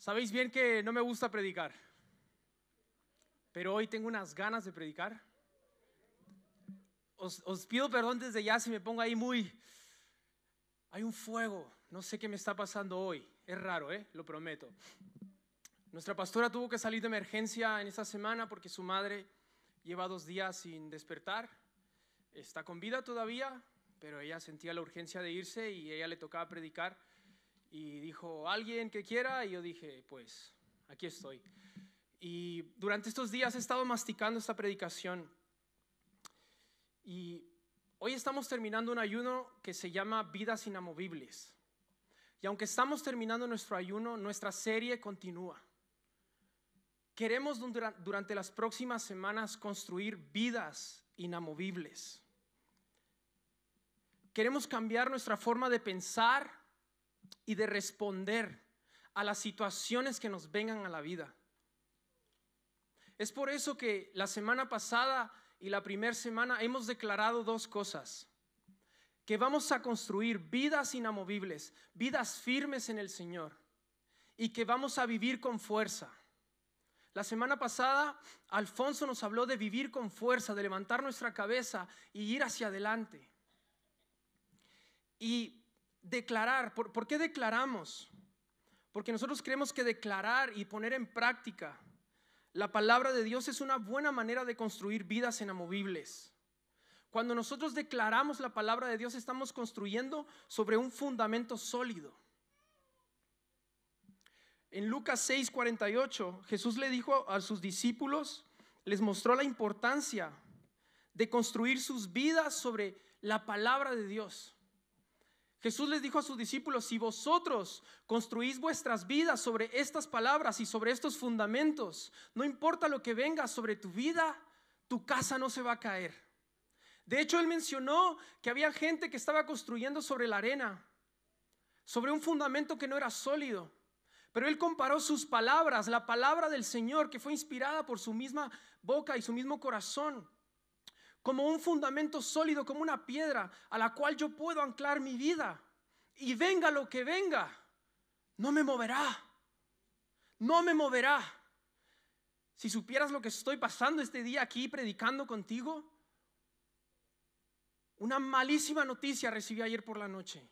Sabéis bien que no me gusta predicar, pero hoy tengo unas ganas de predicar. Os, os, pido perdón desde ya si me pongo ahí muy... Hay un fuego, no sé qué me está pasando hoy. Es raro, ¿eh? Lo prometo. Nuestra pastora tuvo que salir de emergencia en esta semana porque su madre lleva dos días sin despertar. Está con vida todavía, pero ella sentía la urgencia de irse y ella le tocaba predicar y dijo, alguien que quiera, y yo dije, pues aquí estoy. Y durante estos días he estado masticando esta predicación y hoy estamos terminando un ayuno que se llama Vidas Inamovibles. Y aunque estamos terminando nuestro ayuno, nuestra serie continúa. Queremos durante las próximas semanas construir vidas inamovibles. Queremos cambiar nuestra forma de pensar y de responder a las situaciones que nos vengan a la vida. Es por eso que la semana pasada y la primera semana hemos declarado dos cosas. Que vamos a construir vidas inamovibles, vidas firmes en el Señor y que vamos a vivir con fuerza. La semana pasada Alfonso nos habló de vivir con fuerza, de levantar nuestra cabeza y ir hacia adelante. Y declarar. ¿Por, qué declaramos? Porque nosotros creemos que declarar y poner en práctica la palabra de Dios es una buena manera de construir vidas inamovibles. Cuando nosotros declaramos la palabra de Dios estamos construyendo sobre un fundamento sólido. En Lucas 6:48 Jesús le dijo a sus discípulos, les mostró la importancia de construir sus vidas sobre la palabra de Dios. Jesús les dijo a sus discípulos, si vosotros construís vuestras vidas sobre estas palabras y sobre estos fundamentos, no importa lo que venga sobre tu vida, tu casa no se va a caer. De hecho, él mencionó que había gente que estaba construyendo sobre la arena, sobre un fundamento que no era sólido. Pero él comparó sus palabras, la palabra del Señor, que fue inspirada por su misma boca y su mismo corazón como un fundamento sólido, como una piedra a la cual yo puedo anclar mi vida. Y venga lo que venga, no me moverá. No me moverá. Si supieras lo que estoy pasando este día aquí predicando contigo, una malísima noticia recibí ayer por la noche.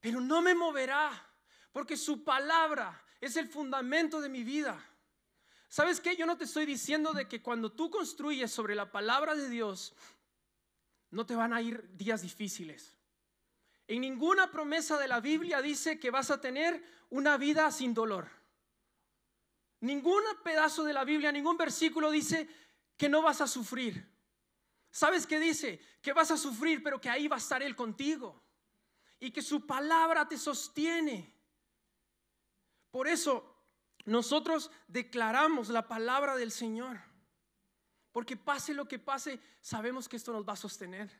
Pero no me moverá, porque su palabra es el fundamento de mi vida. ¿Sabes qué? Yo no te estoy diciendo de que cuando tú construyes sobre la palabra de Dios, no te van a ir días difíciles. En ninguna promesa de la Biblia dice que vas a tener una vida sin dolor. Ningún pedazo de la Biblia, ningún versículo dice que no vas a sufrir. ¿Sabes qué dice? Que vas a sufrir, pero que ahí va a estar Él contigo. Y que su palabra te sostiene. Por eso nosotros declaramos la palabra del Señor. Porque pase lo que pase, sabemos que esto nos va a sostener.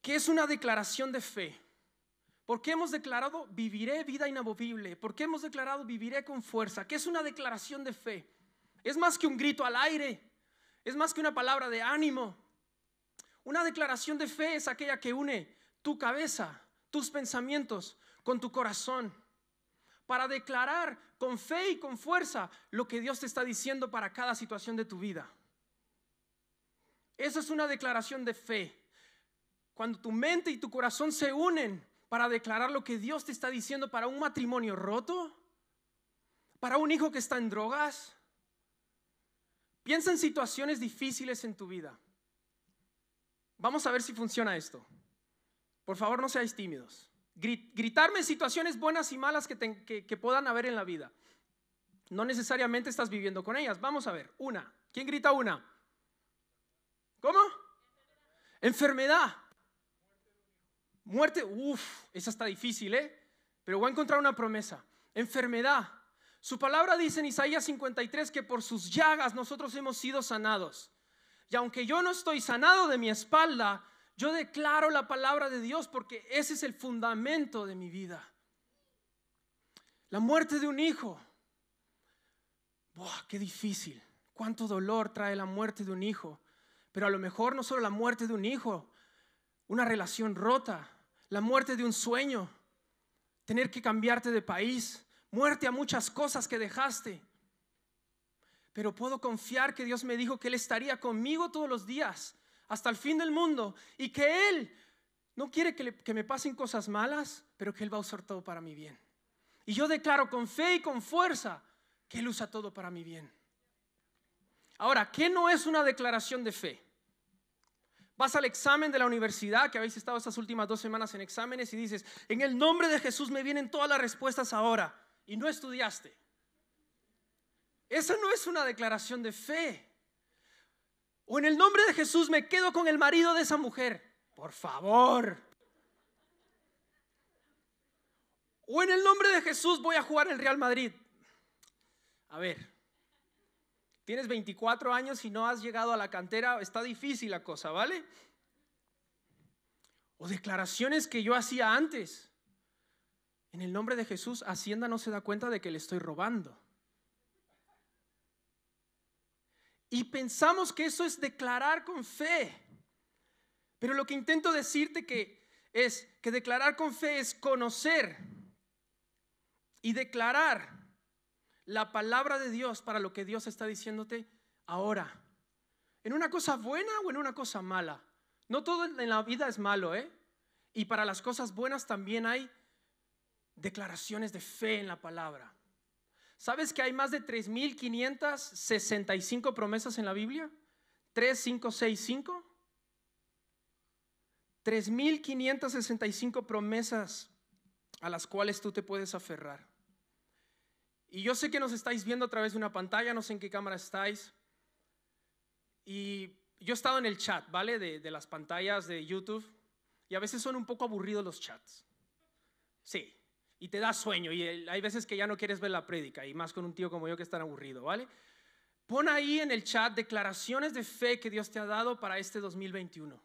¿Qué es una declaración de fe? ¿Por qué hemos declarado viviré vida inamovible? ¿Por qué hemos declarado viviré con fuerza? ¿Qué es una declaración de fe? Es más que un grito al aire, es más que una palabra de ánimo. Una declaración de fe es aquella que une tu cabeza, tus pensamientos con tu corazón, para declarar con fe y con fuerza lo que Dios te está diciendo para cada situación de tu vida. Esa es una declaración de fe. Cuando tu mente y tu corazón se unen para declarar lo que Dios te está diciendo para un matrimonio roto, para un hijo que está en drogas. Piensa en situaciones difíciles en tu vida. Vamos a ver si funciona esto. Por favor, no seáis tímidos gritarme situaciones buenas y malas que, puedan haber en la vida. No necesariamente estás viviendo con ellas. Vamos a ver, una. ¿Quién grita una? ¿Cómo? Enfermedad. Muerte, uff, esa está difícil, ¿eh? Pero voy a encontrar una promesa. Enfermedad. Su palabra dice en Isaías 53 que por sus llagas nosotros hemos sido sanados. Y aunque yo no estoy sanado de mi espalda, yo declaro la palabra de Dios porque ese es el fundamento de mi vida. La muerte de un hijo. ¡Qué difícil! ¿Cuánto dolor trae la muerte de un hijo? Pero a lo mejor no solo la muerte de un hijo, una relación rota, la muerte de un sueño, tener que cambiarte de país, muerte a muchas cosas que dejaste. Pero puedo confiar que Dios me dijo que Él estaría conmigo todos los días, hasta el fin del mundo, y que Él no quiere que, me pasen cosas malas, pero que Él va a usar todo para mi bien. Y yo declaro con fe y con fuerza que Él usa todo para mi bien. Ahora, ¿qué no es una declaración de fe? Vas al examen de la universidad, que habéis estado estas últimas dos semanas en exámenes, y dices, en el nombre de Jesús me vienen todas las respuestas ahora, y no estudiaste. Esa no es una declaración de fe. O en el nombre de Jesús me quedo con el marido de esa mujer. Por favor. O en el nombre de Jesús voy a jugar el Real Madrid. A ver, tienes 24 años y no has llegado a la cantera, está difícil la cosa, ¿vale? O declaraciones que yo hacía antes. En el nombre de Jesús, Hacienda no se da cuenta de que le estoy robando. Y pensamos que eso es declarar con fe. Pero lo que intento decirte que es que declarar con fe es conocer y declarar la palabra de Dios para lo que Dios está diciéndote ahora. En una cosa buena o en una cosa mala. No todo en la vida es malo, ¿eh? Y para las cosas buenas también hay declaraciones de fe en la palabra. ¿Sabes que hay más de 3.565 promesas en la Biblia? 3, 5, 6, 5. 3.565 promesas a las cuales tú te puedes aferrar. Y yo sé que nos estáis viendo a través de una pantalla, no sé en qué cámara estáis. Y yo he estado en el chat, ¿vale? De, de las pantallas de YouTube. Y a veces son un poco aburridos los chats. Sí, y te da sueño y hay veces que ya no quieres ver la prédica y más con un tío como yo que es tan aburrido, ¿vale? Pon ahí en el chat declaraciones de fe que Dios te ha dado para este 2021.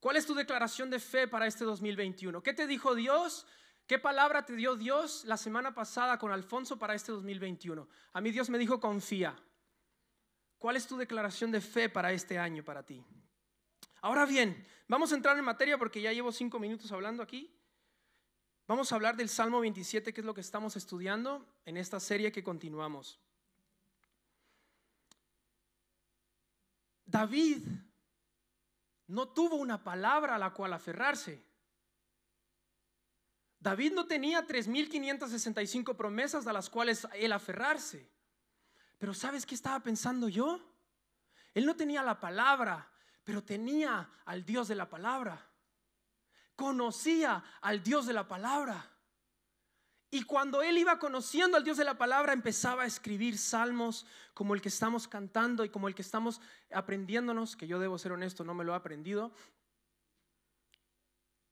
¿Cuál es tu declaración de fe para este 2021? ¿Qué te dijo Dios? ¿Qué palabra te dio Dios la semana pasada con Alfonso para este 2021? A mí Dios me dijo confía. ¿Cuál es tu declaración de fe para este año para ti? Ahora bien, vamos a entrar en materia porque ya llevo cinco minutos hablando aquí. Vamos a hablar del Salmo 27, que es lo que estamos estudiando en esta serie que continuamos. David no tuvo una palabra a la cual aferrarse. David no tenía 3.565 promesas a las cuales él aferrarse. Pero ¿sabes qué estaba pensando yo? Él no tenía la palabra, pero tenía al Dios de la palabra conocía al Dios de la palabra. Y cuando él iba conociendo al Dios de la palabra, empezaba a escribir salmos como el que estamos cantando y como el que estamos aprendiéndonos, que yo debo ser honesto, no me lo he aprendido.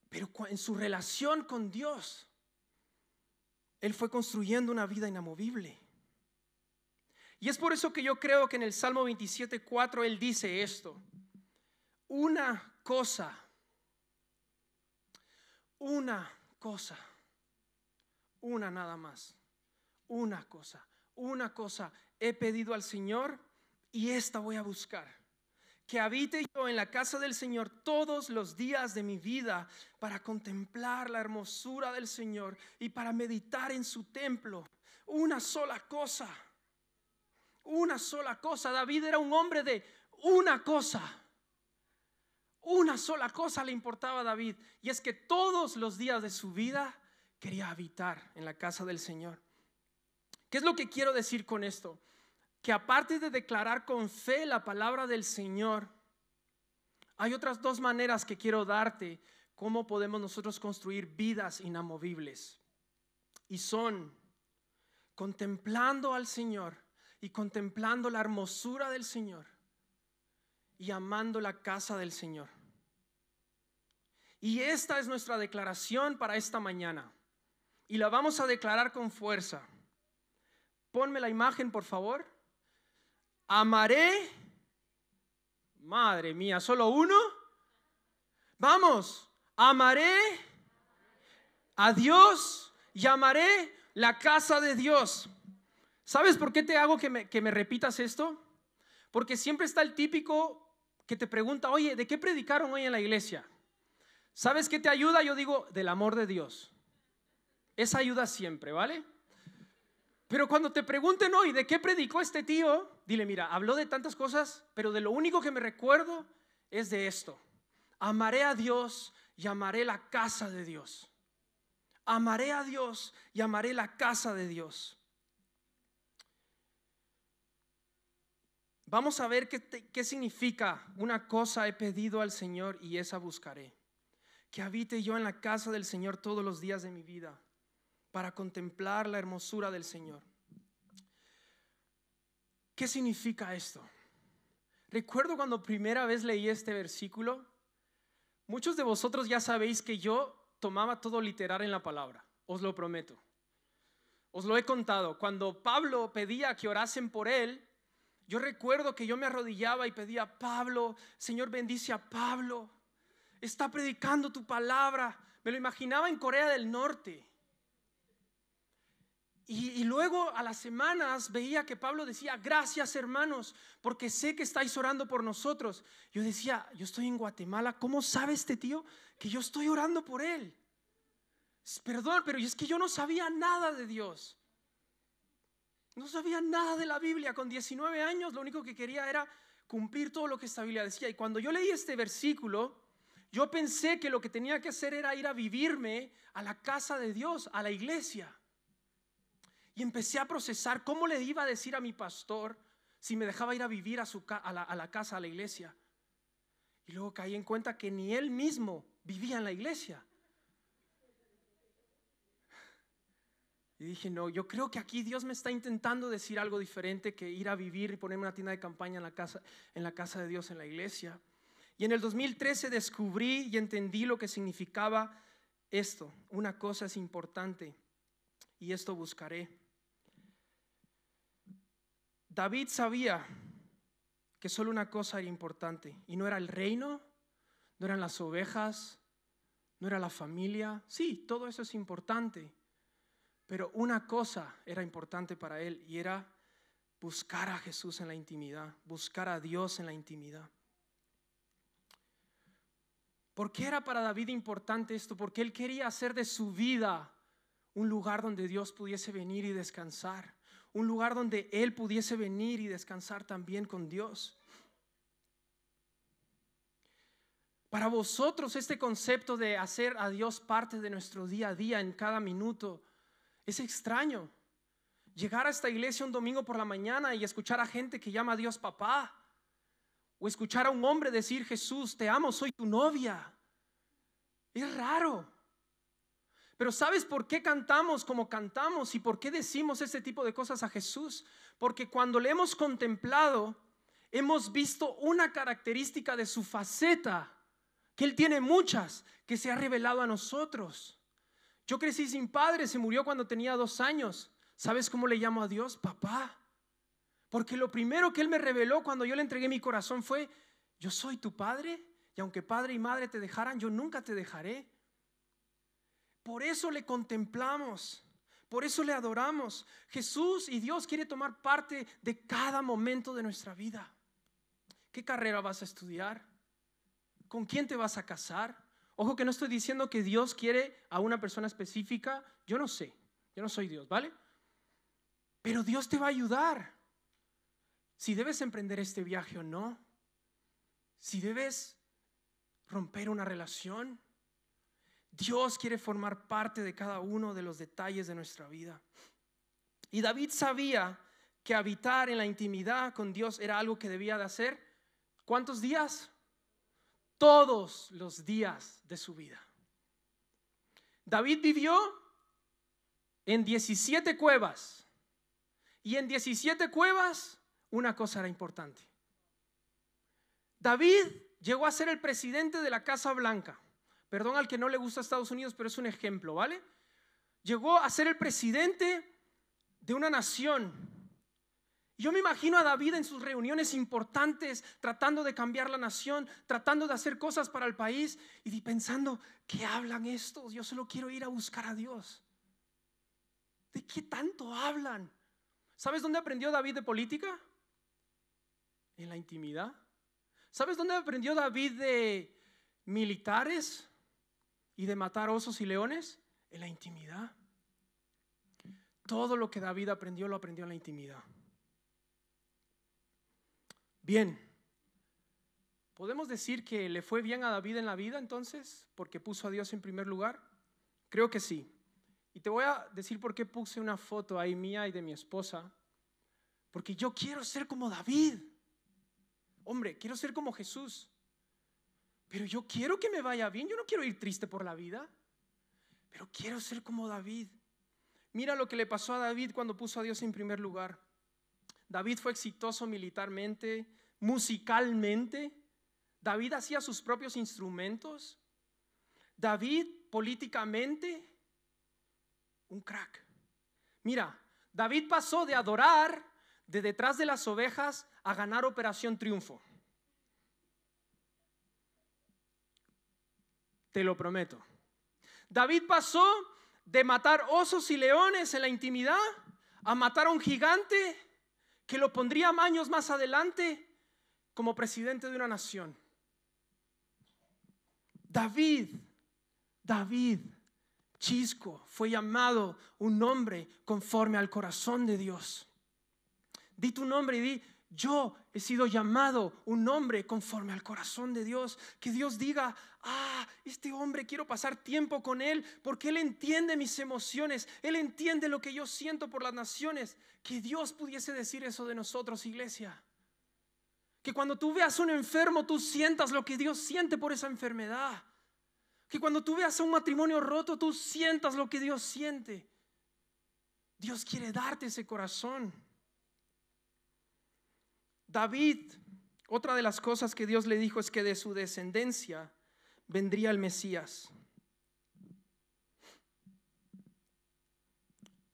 Pero en su relación con Dios, él fue construyendo una vida inamovible. Y es por eso que yo creo que en el Salmo 27.4 él dice esto. Una cosa una cosa, una nada más, una cosa, una cosa he pedido al Señor y esta voy a buscar. Que habite yo en la casa del Señor todos los días de mi vida para contemplar la hermosura del Señor y para meditar en su templo. Una sola cosa, una sola cosa. David era un hombre de una cosa. Una sola cosa le importaba a David y es que todos los días de su vida quería habitar en la casa del Señor. ¿Qué es lo que quiero decir con esto? Que aparte de declarar con fe la palabra del Señor, hay otras dos maneras que quiero darte cómo podemos nosotros construir vidas inamovibles. Y son contemplando al Señor y contemplando la hermosura del Señor y amando la casa del Señor. Y esta es nuestra declaración para esta mañana. Y la vamos a declarar con fuerza. Ponme la imagen, por favor. Amaré. Madre mía, solo uno. Vamos, amaré a Dios y amaré la casa de Dios. ¿Sabes por qué te hago que me, que me repitas esto? Porque siempre está el típico que te pregunta, oye, ¿de qué predicaron hoy en la iglesia? ¿Sabes qué te ayuda? Yo digo, del amor de Dios. Esa ayuda siempre, ¿vale? Pero cuando te pregunten hoy de qué predicó este tío, dile, mira, habló de tantas cosas, pero de lo único que me recuerdo es de esto. Amaré a Dios y amaré la casa de Dios. Amaré a Dios y amaré la casa de Dios. Vamos a ver qué, significa una cosa he pedido al Señor y esa buscaré. Que habite yo en la casa del Señor todos los días de mi vida para contemplar la hermosura del Señor. ¿Qué significa esto? Recuerdo cuando primera vez leí este versículo, muchos de vosotros ya sabéis que yo tomaba todo literal en la palabra, os lo prometo. Os lo he contado, cuando Pablo pedía que orasen por él, yo recuerdo que yo me arrodillaba y pedía, Pablo, Señor bendice a Pablo, está predicando tu palabra. Me lo imaginaba en Corea del Norte. Y, luego a las semanas veía que Pablo decía, gracias hermanos, porque sé que estáis orando por nosotros. Yo decía, yo estoy en Guatemala, ¿cómo sabe este tío que yo estoy orando por él? Perdón, pero es que yo no sabía nada de Dios. No sabía nada de la Biblia. Con 19 años lo único que quería era cumplir todo lo que esta Biblia decía. Y cuando yo leí este versículo, yo pensé que lo que tenía que hacer era ir a vivirme a la casa de Dios, a la iglesia. Y empecé a procesar cómo le iba a decir a mi pastor si me dejaba ir a vivir a, su, a, la, la casa, a la iglesia. Y luego caí en cuenta que ni él mismo vivía en la iglesia. Y dije, no, yo creo que aquí Dios me está intentando decir algo diferente que ir a vivir y ponerme una tienda de campaña en la casa, en la casa de Dios, en la iglesia. Y en el 2013 descubrí y entendí lo que significaba esto. Una cosa es importante y esto buscaré. David sabía que solo una cosa era importante y no era el reino, no eran las ovejas, no era la familia. Sí, todo eso es importante, pero una cosa era importante para él y era buscar a Jesús en la intimidad, buscar a Dios en la intimidad. ¿Por qué era para David importante esto? Porque él quería hacer de su vida un lugar donde Dios pudiese venir y descansar un lugar donde Él pudiese venir y descansar también con Dios. Para vosotros este concepto de hacer a Dios parte de nuestro día a día en cada minuto es extraño. Llegar a esta iglesia un domingo por la mañana y escuchar a gente que llama a Dios papá. O escuchar a un hombre decir, Jesús, te amo, soy tu novia. Es raro. Pero ¿sabes por qué cantamos como cantamos y por qué decimos ese tipo de cosas a Jesús? Porque cuando le hemos contemplado, hemos visto una característica de su faceta, que Él tiene muchas, que se ha revelado a nosotros. Yo crecí sin padre, se murió cuando tenía dos años. ¿Sabes cómo le llamo a Dios? Papá. Porque lo primero que Él me reveló cuando yo le entregué mi corazón fue, yo soy tu padre y aunque padre y madre te dejaran, yo nunca te dejaré. Por eso le contemplamos. Por eso le adoramos. Jesús y Dios quiere tomar parte de cada momento de nuestra vida. ¿Qué carrera vas a estudiar? ¿Con quién te vas a casar? Ojo que no estoy diciendo que Dios quiere a una persona específica. Yo no sé. Yo no soy Dios, ¿vale? Pero Dios te va a ayudar. Si debes emprender este viaje o no. Si debes romper una relación Dios quiere formar parte de cada uno de los detalles de nuestra vida. Y David sabía que habitar en la intimidad con Dios era algo que debía de hacer. ¿Cuántos días? Todos los días de su vida. David vivió en 17 cuevas. Y en 17 cuevas una cosa era importante. David llegó a ser el presidente de la Casa Blanca. Perdón al que no le gusta Estados Unidos, pero es un ejemplo, ¿vale? Llegó a ser el presidente de una nación. Yo me imagino a David en sus reuniones importantes, tratando de cambiar la nación, tratando de hacer cosas para el país y pensando, ¿qué hablan estos? Yo solo quiero ir a buscar a Dios. ¿De qué tanto hablan? ¿Sabes dónde aprendió David de política? En la intimidad. ¿Sabes dónde aprendió David de militares? y de matar osos y leones? En la intimidad. todo lo que David aprendió lo aprendió en la intimidad. Bien, ¿podemos decir que le fue bien a David en la vida entonces porque puso a Dios en primer lugar? Creo que sí. Y te voy a decir por qué puse una foto ahí mía y de mi esposa. Porque yo quiero ser como David. Hombre, quiero ser como Jesús. Pero yo quiero que me vaya bien. Yo no quiero ir triste por la vida. Pero quiero ser como David. Mira lo que le pasó a David cuando puso a Dios en primer lugar. David fue exitoso militarmente, musicalmente. David hacía sus propios instrumentos. David políticamente, un crack. Mira, David pasó de adorar de detrás de las ovejas a ganar Operación Triunfo. Te lo prometo. David pasó de matar osos y leones en la intimidad a matar a un gigante que lo pondría años más adelante como presidente de una nación. David, David, Chisco, fue llamado un hombre conforme al corazón de Dios. Di tu nombre y di, yo he sido llamado un hombre conforme al corazón de Dios. Que Dios diga, ah, este hombre quiero pasar tiempo con él porque él entiende mis emociones, él entiende lo que yo siento por las naciones. Que Dios pudiese decir eso de nosotros, iglesia. Que cuando tú veas a un enfermo, tú sientas lo que Dios siente por esa enfermedad. Que cuando tú veas a un matrimonio roto, tú sientas lo que Dios siente. Dios quiere darte ese corazón. David, otra de las cosas que Dios le dijo es que de su descendencia vendría el Mesías.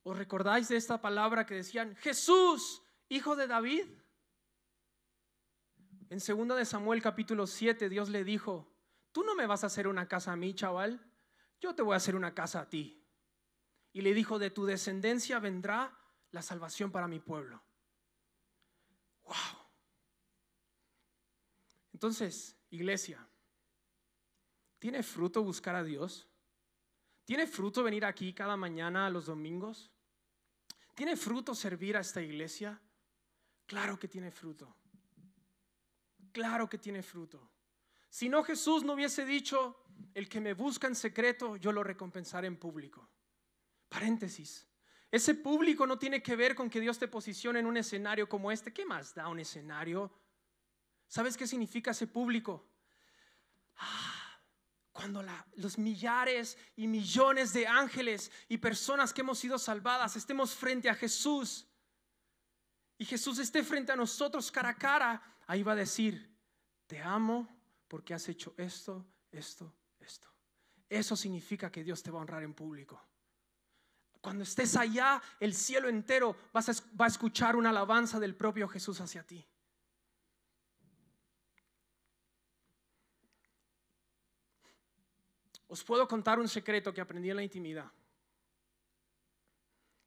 ¿Os recordáis de esta palabra que decían, Jesús, hijo de David? En 2 de Samuel capítulo 7 Dios le dijo, tú no me vas a hacer una casa a mí, chaval, yo te voy a hacer una casa a ti. Y le dijo, de tu descendencia vendrá la salvación para mi pueblo. Wow. Entonces, iglesia, ¿tiene fruto buscar a Dios? ¿Tiene fruto venir aquí cada mañana los domingos? ¿Tiene fruto servir a esta iglesia? Claro que tiene fruto. Claro que tiene fruto. Si no Jesús no hubiese dicho, el que me busca en secreto, yo lo recompensaré en público. Paréntesis. Ese público no tiene que ver con que Dios te posicione en un escenario como este. ¿Qué más da un escenario? ¿Sabes qué significa ese público? Ah, cuando los millares y millones de ángeles y personas que hemos sido salvadas estemos frente a Jesús y Jesús esté frente a nosotros cara a cara, ahí va a decir, te amo porque has hecho esto, esto, esto. Eso significa que Dios te va a honrar en público. Cuando estés allá, el cielo entero va a escuchar una alabanza del propio Jesús hacia ti. Os puedo contar un secreto que aprendí en la intimidad.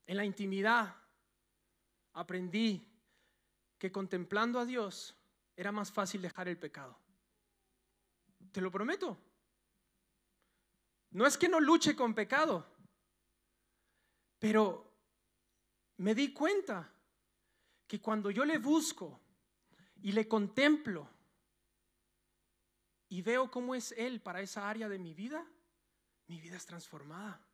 En la intimidad aprendí que contemplando a Dios era más fácil dejar el pecado. Te lo prometo. No es que no luche con pecado, pero me di cuenta que cuando yo le busco y le contemplo, y veo cómo es Él para esa área de mi vida, mi vida es transformada.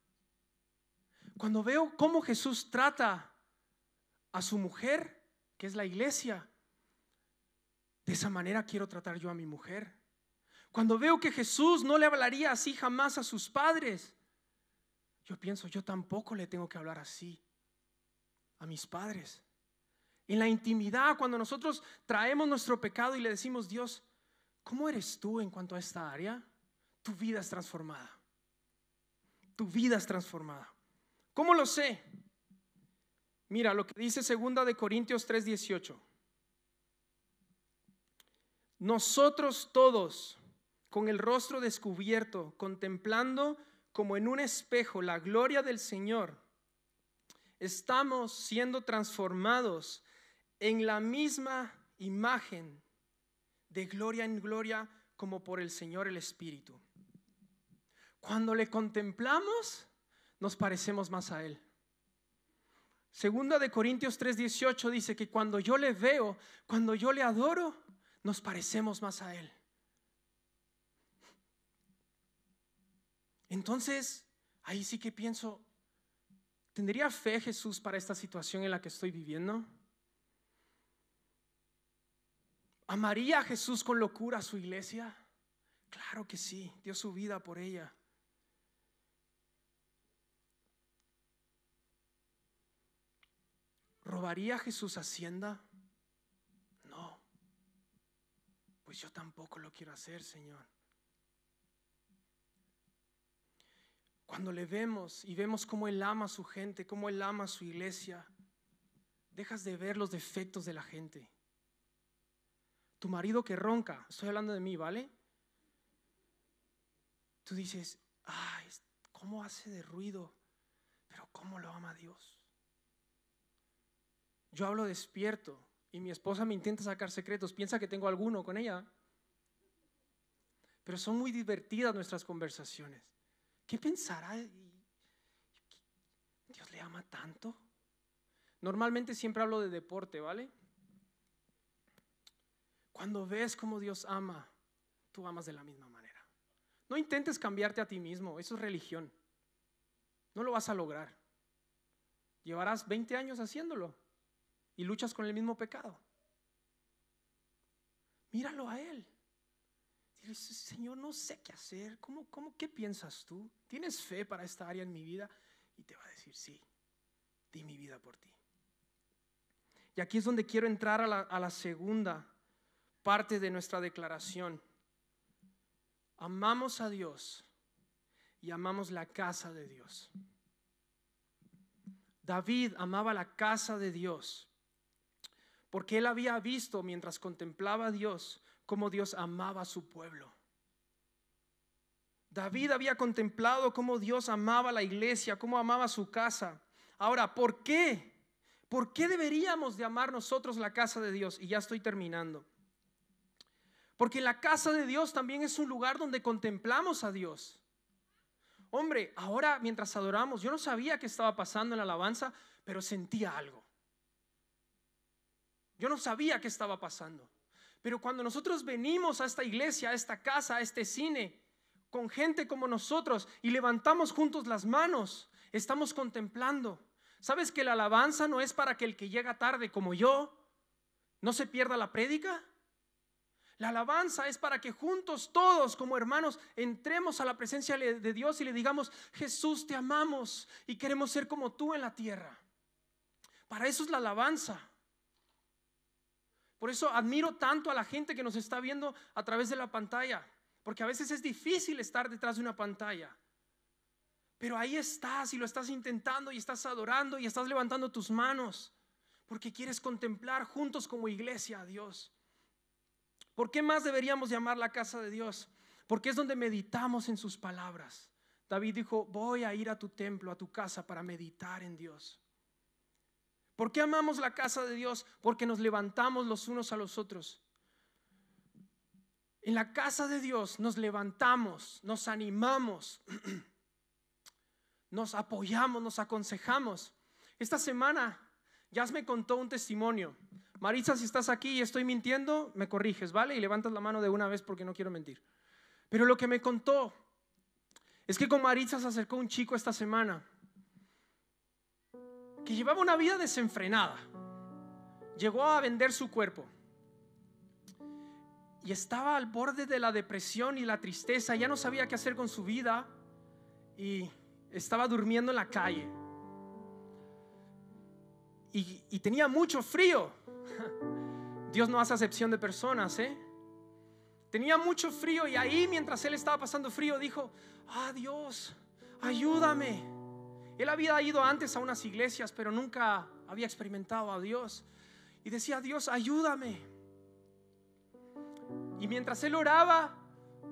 Cuando veo cómo Jesús trata a su mujer, que es la iglesia, de esa manera quiero tratar yo a mi mujer. Cuando veo que Jesús no le hablaría así jamás a sus padres, yo pienso, yo tampoco le tengo que hablar así a mis padres. En la intimidad, cuando nosotros traemos nuestro pecado y le decimos, Dios, ¿Cómo eres tú en cuanto a esta área? Tu vida es transformada. Tu vida es transformada. ¿Cómo lo sé? Mira lo que dice segunda de Corintios 3:18. Nosotros todos, con el rostro descubierto, contemplando como en un espejo la gloria del Señor, estamos siendo transformados en la misma imagen de gloria en gloria como por el Señor el Espíritu. Cuando le contemplamos, nos parecemos más a Él. Segunda de Corintios 3:18 dice que cuando yo le veo, cuando yo le adoro, nos parecemos más a Él. Entonces, ahí sí que pienso, ¿tendría fe Jesús para esta situación en la que estoy viviendo? ¿Amaría a Jesús con locura a su iglesia? Claro que sí, dio su vida por ella. ¿Robaría Jesús hacienda? No. Pues yo tampoco lo quiero hacer, Señor. Cuando le vemos y vemos cómo Él ama a su gente, cómo Él ama a su iglesia, dejas de ver los defectos de la gente. Tu marido que ronca, estoy hablando de mí, ¿vale? Tú dices, ay, ¿cómo hace de ruido? Pero ¿cómo lo ama Dios? Yo hablo despierto y mi esposa me intenta sacar secretos, piensa que tengo alguno con ella. Pero son muy divertidas nuestras conversaciones. ¿Qué pensará? ¿Dios le ama tanto? Normalmente siempre hablo de deporte, ¿vale? Cuando ves cómo Dios ama, tú amas de la misma manera. No intentes cambiarte a ti mismo, eso es religión. No lo vas a lograr. Llevarás 20 años haciéndolo y luchas con el mismo pecado. Míralo a Él. Dices, Señor, no sé qué hacer. ¿Cómo, cómo, ¿Qué piensas tú? ¿Tienes fe para esta área en mi vida? Y te va a decir, sí, di mi vida por ti. Y aquí es donde quiero entrar a la segunda parte de nuestra declaración amamos a Dios y amamos la casa de Dios. David amaba la casa de Dios porque él había visto mientras contemplaba a Dios cómo Dios amaba a su pueblo. David había contemplado cómo Dios amaba la iglesia, cómo amaba su casa. Ahora, ¿por qué? ¿Por qué deberíamos de amar nosotros la casa de Dios? Y ya estoy terminando. Porque la casa de Dios también es un lugar donde contemplamos a Dios. Hombre, ahora mientras adoramos, yo no sabía qué estaba pasando en la alabanza, pero sentía algo. Yo no sabía qué estaba pasando. Pero cuando nosotros venimos a esta iglesia, a esta casa, a este cine, con gente como nosotros y levantamos juntos las manos, estamos contemplando. ¿Sabes que la alabanza no es para que el que llega tarde como yo no se pierda la prédica? La alabanza es para que juntos todos como hermanos entremos a la presencia de Dios y le digamos, Jesús, te amamos y queremos ser como tú en la tierra. Para eso es la alabanza. Por eso admiro tanto a la gente que nos está viendo a través de la pantalla, porque a veces es difícil estar detrás de una pantalla. Pero ahí estás y lo estás intentando y estás adorando y estás levantando tus manos, porque quieres contemplar juntos como iglesia a Dios. ¿Por qué más deberíamos llamar la casa de Dios? Porque es donde meditamos en sus palabras. David dijo, voy a ir a tu templo, a tu casa, para meditar en Dios. ¿Por qué amamos la casa de Dios? Porque nos levantamos los unos a los otros. En la casa de Dios nos levantamos, nos animamos, nos apoyamos, nos aconsejamos. Esta semana Jazz me contó un testimonio Marisa, si estás aquí y estoy mintiendo, me corriges, ¿vale? Y levantas la mano de una vez porque no quiero mentir. Pero lo que me contó es que con Marisa se acercó un chico esta semana que llevaba una vida desenfrenada. Llegó a vender su cuerpo. Y estaba al borde de la depresión y la tristeza. Ya no sabía qué hacer con su vida. Y estaba durmiendo en la calle. Y tenía mucho frío. Dios no hace acepción de personas, ¿eh? Tenía mucho frío y ahí mientras él estaba pasando frío dijo, ah Dios, ayúdame. Él había ido antes a unas iglesias, pero nunca había experimentado a Dios. Y decía, Dios, ayúdame. Y mientras él oraba,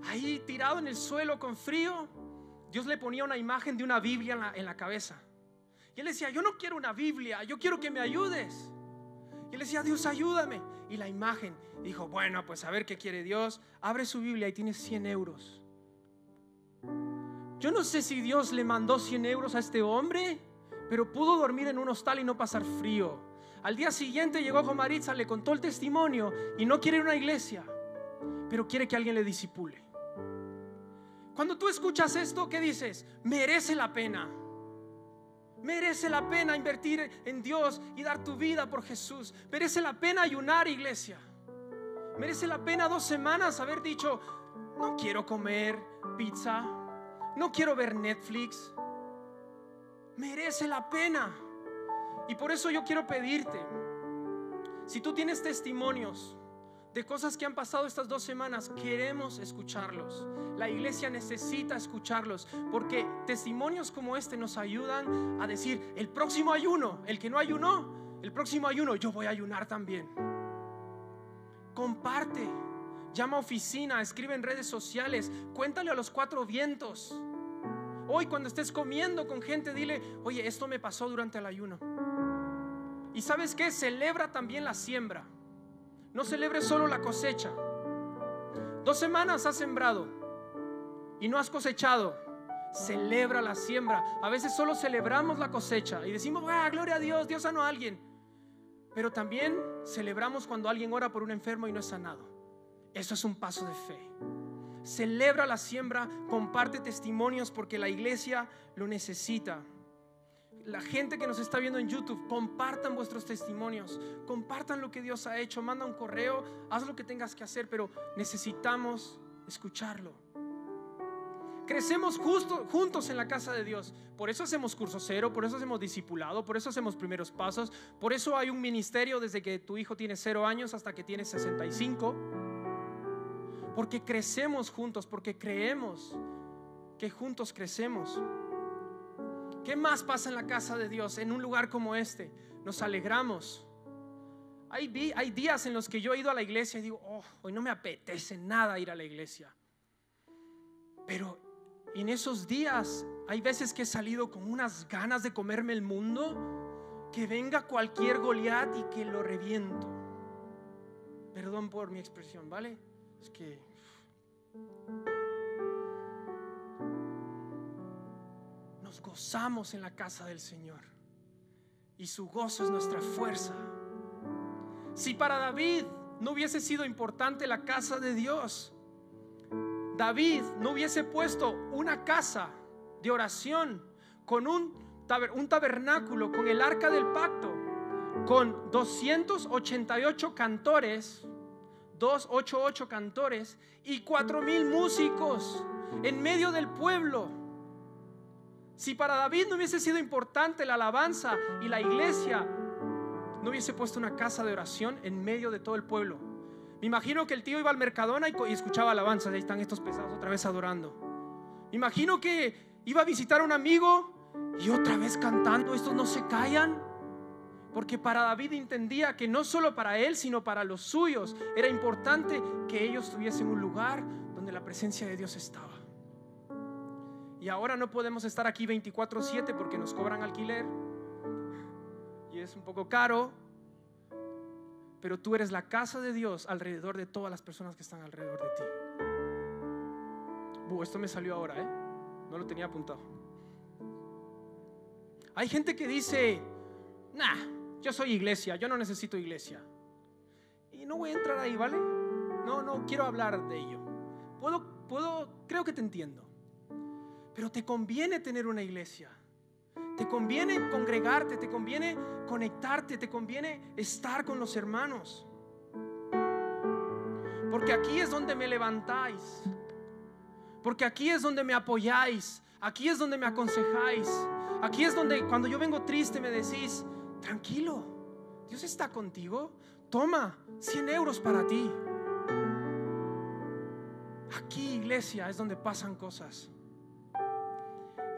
ahí tirado en el suelo con frío, Dios le ponía una imagen de una Biblia en la, en la cabeza. Y él decía, yo no quiero una Biblia, yo quiero que me ayudes. Y él decía, Dios, ayúdame. Y la imagen dijo, bueno, pues a ver qué quiere Dios. Abre su Biblia y tiene 100 euros. Yo no sé si Dios le mandó 100 euros a este hombre, pero pudo dormir en un hostal y no pasar frío. Al día siguiente llegó con Maritza, le contó el testimonio y no quiere ir a una iglesia, pero quiere que alguien le disipule. Cuando tú escuchas esto, ¿qué dices? Merece la pena. Merece la pena invertir en Dios y dar tu vida por Jesús. Merece la pena ayunar, iglesia. Merece la pena dos semanas haber dicho, no quiero comer pizza, no quiero ver Netflix. Merece la pena. Y por eso yo quiero pedirte, si tú tienes testimonios, de cosas que han pasado estas dos semanas, queremos escucharlos. La iglesia necesita escucharlos porque testimonios como este nos ayudan a decir, el próximo ayuno, el que no ayunó, el próximo ayuno, yo voy a ayunar también. Comparte, llama a oficina, escribe en redes sociales, cuéntale a los cuatro vientos. Hoy cuando estés comiendo con gente, dile, oye, esto me pasó durante el ayuno. Y sabes qué, celebra también la siembra. No celebres solo la cosecha. Dos semanas has sembrado y no has cosechado. Celebra la siembra. A veces solo celebramos la cosecha y decimos, ah, gloria a Dios, Dios sanó a alguien. Pero también celebramos cuando alguien ora por un enfermo y no es sanado. Eso es un paso de fe. Celebra la siembra, comparte testimonios porque la iglesia lo necesita la gente que nos está viendo en YouTube, compartan vuestros testimonios, compartan lo que Dios ha hecho, manda un correo, haz lo que tengas que hacer, pero necesitamos escucharlo. Crecemos justo, juntos en la casa de Dios. Por eso hacemos curso cero, por eso hacemos discipulado, por eso hacemos primeros pasos, por eso hay un ministerio desde que tu hijo tiene cero años hasta que tiene 65. Porque crecemos juntos, porque creemos que juntos crecemos. ¿Qué más pasa en la casa de Dios en un lugar como este? Nos alegramos. Hay, días en los que yo he ido a la iglesia y digo, oh, hoy no me apetece nada ir a la iglesia. Pero en esos días hay veces que he salido con unas ganas de comerme el mundo, que venga cualquier Goliat y que lo reviento. Perdón por mi expresión, ¿vale? Es que gozamos en la casa del Señor. Y su gozo es nuestra fuerza. Si para David no hubiese sido importante la casa de Dios, David no hubiese puesto una casa de oración con un, un tabernáculo, con el arca del pacto, con 288 cantores, 288 cantores y 4000 músicos en medio del pueblo si para David no hubiese sido importante la alabanza y la iglesia, no hubiese puesto una casa de oración en medio de todo el pueblo. Me imagino que el tío iba al Mercadona y escuchaba alabanzas. Ahí están estos pesados otra vez adorando. Me imagino que iba a visitar a un amigo y otra vez cantando. Estos no se callan. Porque para David entendía que no solo para él, sino para los suyos, era importante que ellos tuviesen un lugar donde la presencia de Dios estaba. Y ahora no podemos estar aquí 24/7 porque nos cobran alquiler y es un poco caro. Pero tú eres la casa de Dios alrededor de todas las personas que están alrededor de ti. esto me salió ahora, ¿eh? No lo tenía apuntado. Hay gente que dice, nah, yo soy iglesia, yo no necesito iglesia. Y no voy a entrar ahí, ¿vale? No, no quiero hablar de ello. Puedo, puedo, creo que te entiendo. Pero te conviene tener una iglesia. Te conviene congregarte, te conviene conectarte, te conviene estar con los hermanos. Porque aquí es donde me levantáis. Porque aquí es donde me apoyáis. Aquí es donde me aconsejáis. Aquí es donde cuando yo vengo triste me decís, tranquilo, Dios está contigo. Toma 100 euros para ti. Aquí, iglesia, es donde pasan cosas.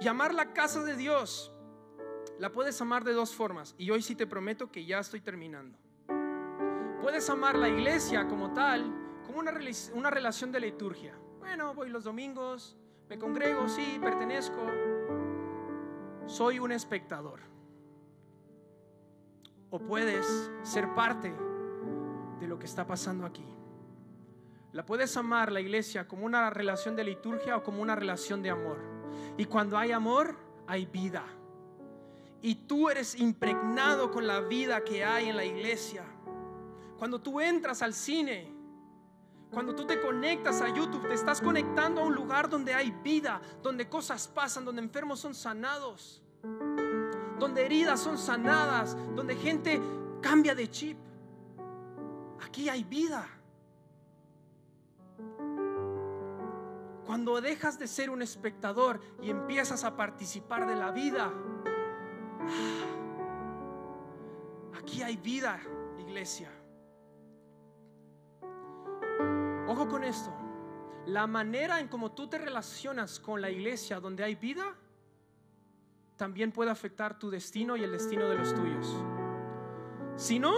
Llamar la casa de Dios la puedes amar de dos formas. Y hoy sí te prometo que ya estoy terminando. Puedes amar la iglesia como tal, como una, una relación de liturgia. Bueno, voy los domingos, me congrego, sí, pertenezco. Soy un espectador. O puedes ser parte de lo que está pasando aquí. La puedes amar la iglesia como una relación de liturgia o como una relación de amor. Y cuando hay amor, hay vida. y tú eres impregnado con la vida que hay en la iglesia. Cuando tú entras al cine, cuando tú te conectas a YouTube, te estás conectando a un lugar donde hay vida, donde cosas pasan, donde enfermos son sanados, donde heridas son sanadas, donde gente cambia de chip. Aquí hay vida. Cuando dejas de ser un espectador y empiezas a participar de la vida, aquí hay vida, iglesia. Ojo con esto. La manera en cómo tú te relacionas con la iglesia donde hay vida también puede afectar tu destino y el destino de los tuyos. Si no,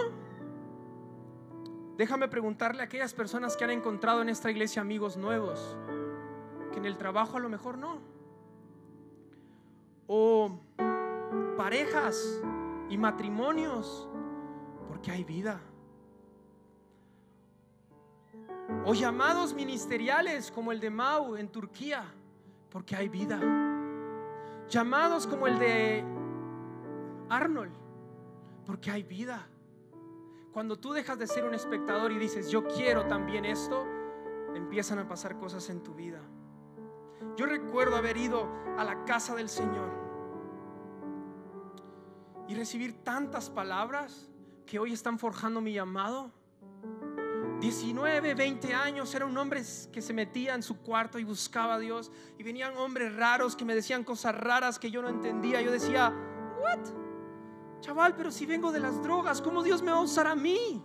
déjame preguntarle a aquellas personas que han encontrado en esta iglesia amigos nuevos, que en el trabajo a lo mejor no. O parejas y matrimonios, porque hay vida o llamados ministeriales como el de Mau en Turquía, porque hay vida. Llamados como el de Arnold, porque hay vida. Cuando tú dejas de ser un espectador y dices, yo quiero también esto, empiezan a pasar cosas en tu vida. Yo recuerdo haber ido a la casa del Señor y recibir tantas palabras que hoy están forjando mi llamado 19, 20 años, era un hombre que se metía en su cuarto y buscaba a Dios. Y venían hombres raros que me decían cosas raras que yo no entendía. Yo decía, ¿what? Chaval, pero si vengo de las drogas, ¿cómo Dios me va a usar a mí?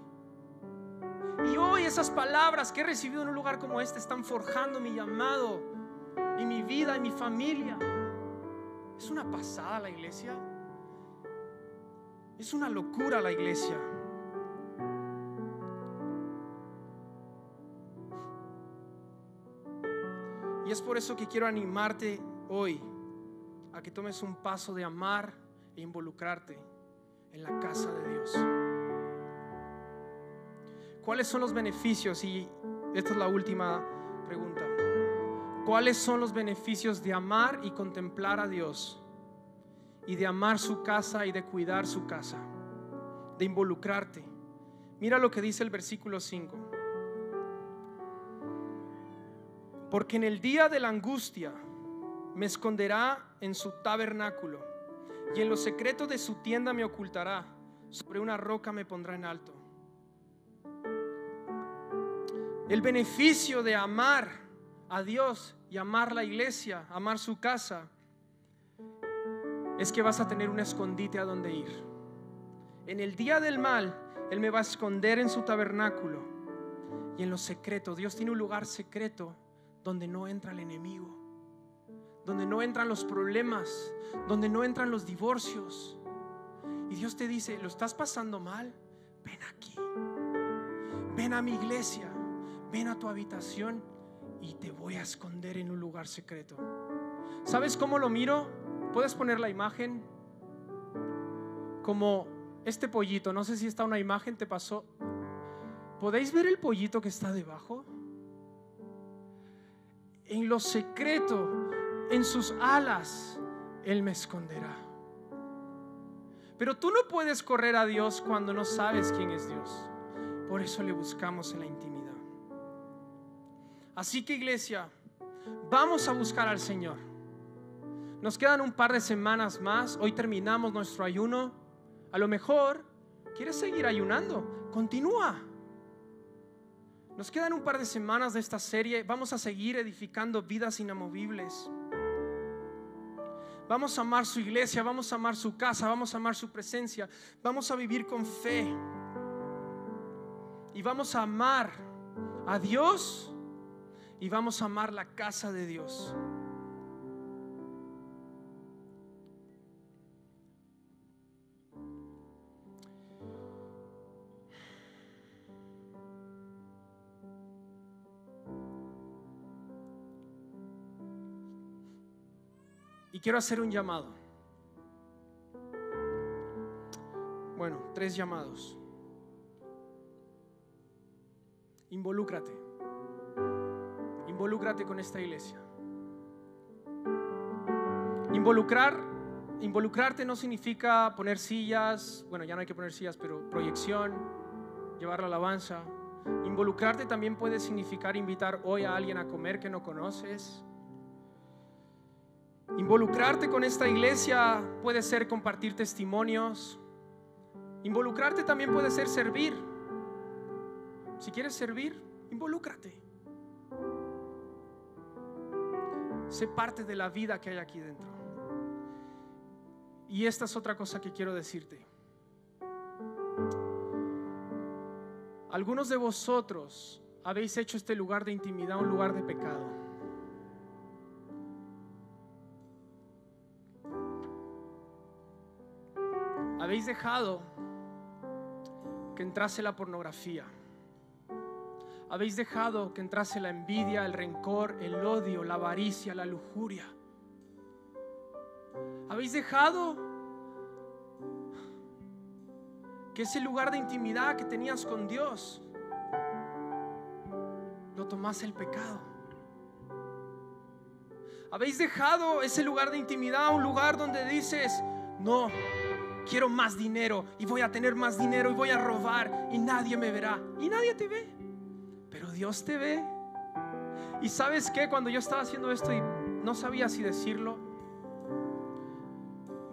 Y hoy esas palabras que he recibido en un lugar como este están forjando mi llamado y mi vida y mi familia. Es una pasada la iglesia. Es una locura la iglesia. Y es por eso que quiero animarte hoy a que tomes un paso de amar e involucrarte en la casa de Dios. ¿Cuáles son los beneficios? Y esta es la última pregunta. ¿Cuáles son los beneficios de amar y contemplar a Dios? Y de amar su casa y de cuidar su casa. De involucrarte. Mira lo que dice el versículo 5. Porque en el día de la angustia me esconderá en su tabernáculo y en los secretos de su tienda me ocultará. Sobre una roca me pondrá en alto. El beneficio de amar a Dios y amar la iglesia, amar su casa, es que vas a tener un escondite a donde ir. En el día del mal, Él me va a esconder en su tabernáculo y en los secretos. Dios tiene un lugar secreto donde no entra el enemigo, donde no entran los problemas, donde no entran los divorcios. Y Dios te dice, ¿lo estás pasando mal? Ven aquí, ven a mi iglesia, ven a tu habitación y te voy a esconder en un lugar secreto. ¿Sabes cómo lo miro? ¿Puedes poner la imagen? Como este pollito, no sé si está una imagen, te pasó. ¿Podéis ver el pollito que está debajo? en lo secreto, en sus alas, Él me esconderá. Pero tú no puedes correr a Dios cuando no sabes quién es Dios. Por eso le buscamos en la intimidad. Así que iglesia, vamos a buscar al Señor. Nos quedan un par de semanas más. Hoy terminamos nuestro ayuno. A lo mejor quieres seguir ayunando. Continúa. Nos quedan un par de semanas de esta serie. Vamos a seguir edificando vidas inamovibles. Vamos a amar su iglesia, vamos a amar su casa, vamos a amar su presencia. Vamos a vivir con fe. Y vamos a amar a Dios y vamos a amar la casa de Dios. Y quiero hacer un llamado. Bueno, tres llamados. Involúcrate. Involúcrate con esta iglesia. Involucrar involucrarte no significa poner sillas, bueno, ya no hay que poner sillas, pero proyección, llevar la alabanza. Involucrarte también puede significar invitar hoy a alguien a comer que no conoces. Involucrarte con esta iglesia puede ser compartir testimonios. Involucrarte también puede ser servir. Si quieres servir, involúcrate. Sé parte de la vida que hay aquí dentro. Y esta es otra cosa que quiero decirte. Algunos de vosotros habéis hecho este lugar de intimidad un lugar de pecado. Habéis dejado que entrase la pornografía. Habéis dejado que entrase la envidia, el rencor, el odio, la avaricia, la lujuria. Habéis dejado que ese lugar de intimidad que tenías con Dios lo tomase el pecado. Habéis dejado ese lugar de intimidad, un lugar donde dices, no, quiero más dinero y voy a tener más dinero y voy a robar y nadie me verá. Y nadie te ve. Dios te ve. Y sabes que cuando yo estaba haciendo esto y no sabía si decirlo,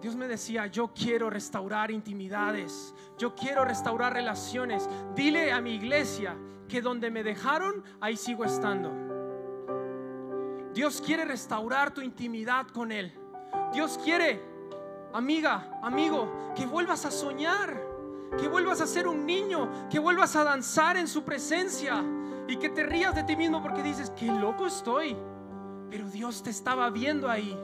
Dios me decía, yo quiero restaurar intimidades, yo quiero restaurar relaciones. Dile a mi iglesia que donde me dejaron, ahí sigo estando. Dios quiere restaurar tu intimidad con Él. Dios quiere, amiga, amigo, que vuelvas a soñar, que vuelvas a ser un niño, que vuelvas a danzar en su presencia y que te rías de ti mismo porque dices, qué loco estoy. Pero Dios te estaba viendo ahí.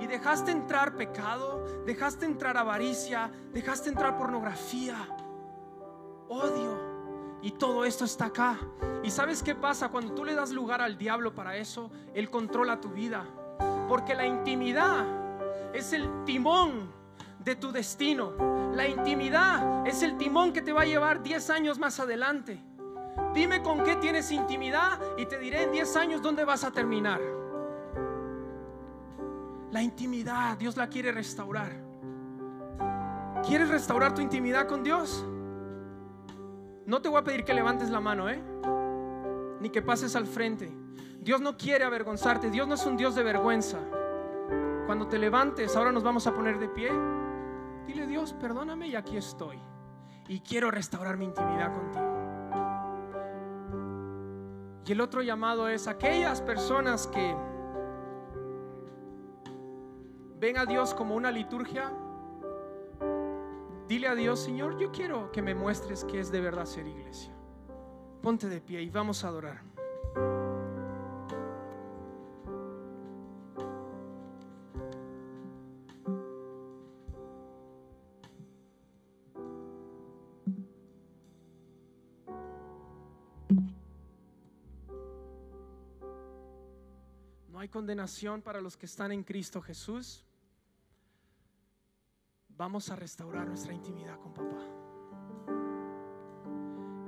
Y dejaste entrar pecado, dejaste entrar avaricia, dejaste entrar pornografía, odio. Y todo esto está acá. ¿Y sabes qué pasa? Cuando tú le das lugar al diablo para eso, Él controla tu vida. Porque la intimidad es el timón de tu destino. La intimidad es el timón que te va a llevar 10 años más adelante. Dime con qué tienes intimidad y te diré en 10 años dónde vas a terminar. La intimidad, Dios la quiere restaurar. ¿Quieres restaurar tu intimidad con Dios? No te voy a pedir que levantes la mano, ¿eh? Ni que pases al frente. Dios no quiere avergonzarte. Dios no es un Dios de vergüenza. Cuando te levantes, ahora nos vamos a poner de pie. Dile, Dios, perdóname y aquí estoy. Y quiero restaurar mi intimidad contigo. Y el otro llamado es aquellas personas que ven a Dios como una liturgia. Dile a Dios, Señor, yo quiero que me muestres que es de verdad ser iglesia. Ponte de pie y vamos a adorar. Hay condenación para los que están en Cristo Jesús. Vamos a restaurar nuestra intimidad con papá.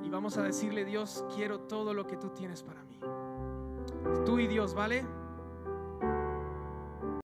Y vamos a decirle, Dios, quiero todo lo que tú tienes para mí. Tú y Dios, ¿vale?